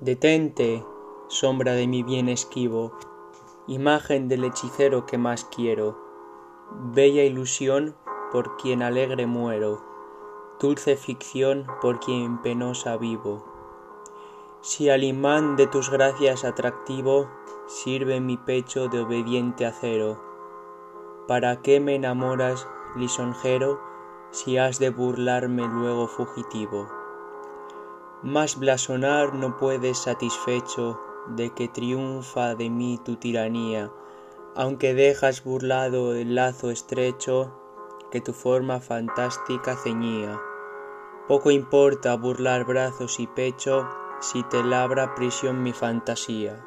detente sombra de mi bien esquivo imagen del hechicero que más quiero. Bella ilusión por quien alegre muero dulce ficción por quien penosa vivo. Si al imán de tus gracias atractivo sirve mi pecho de obediente acero. Para qué me enamoras lisonjero si has de burlarme luego fugitivo mas blasonar no puedes satisfecho de que triunfa de mí tu tiranía. Aunque dejas burlado el lazo estrecho que tu forma fantástica ceñía. Poco importa burlar brazos y pecho si te labra prisión mi fantasía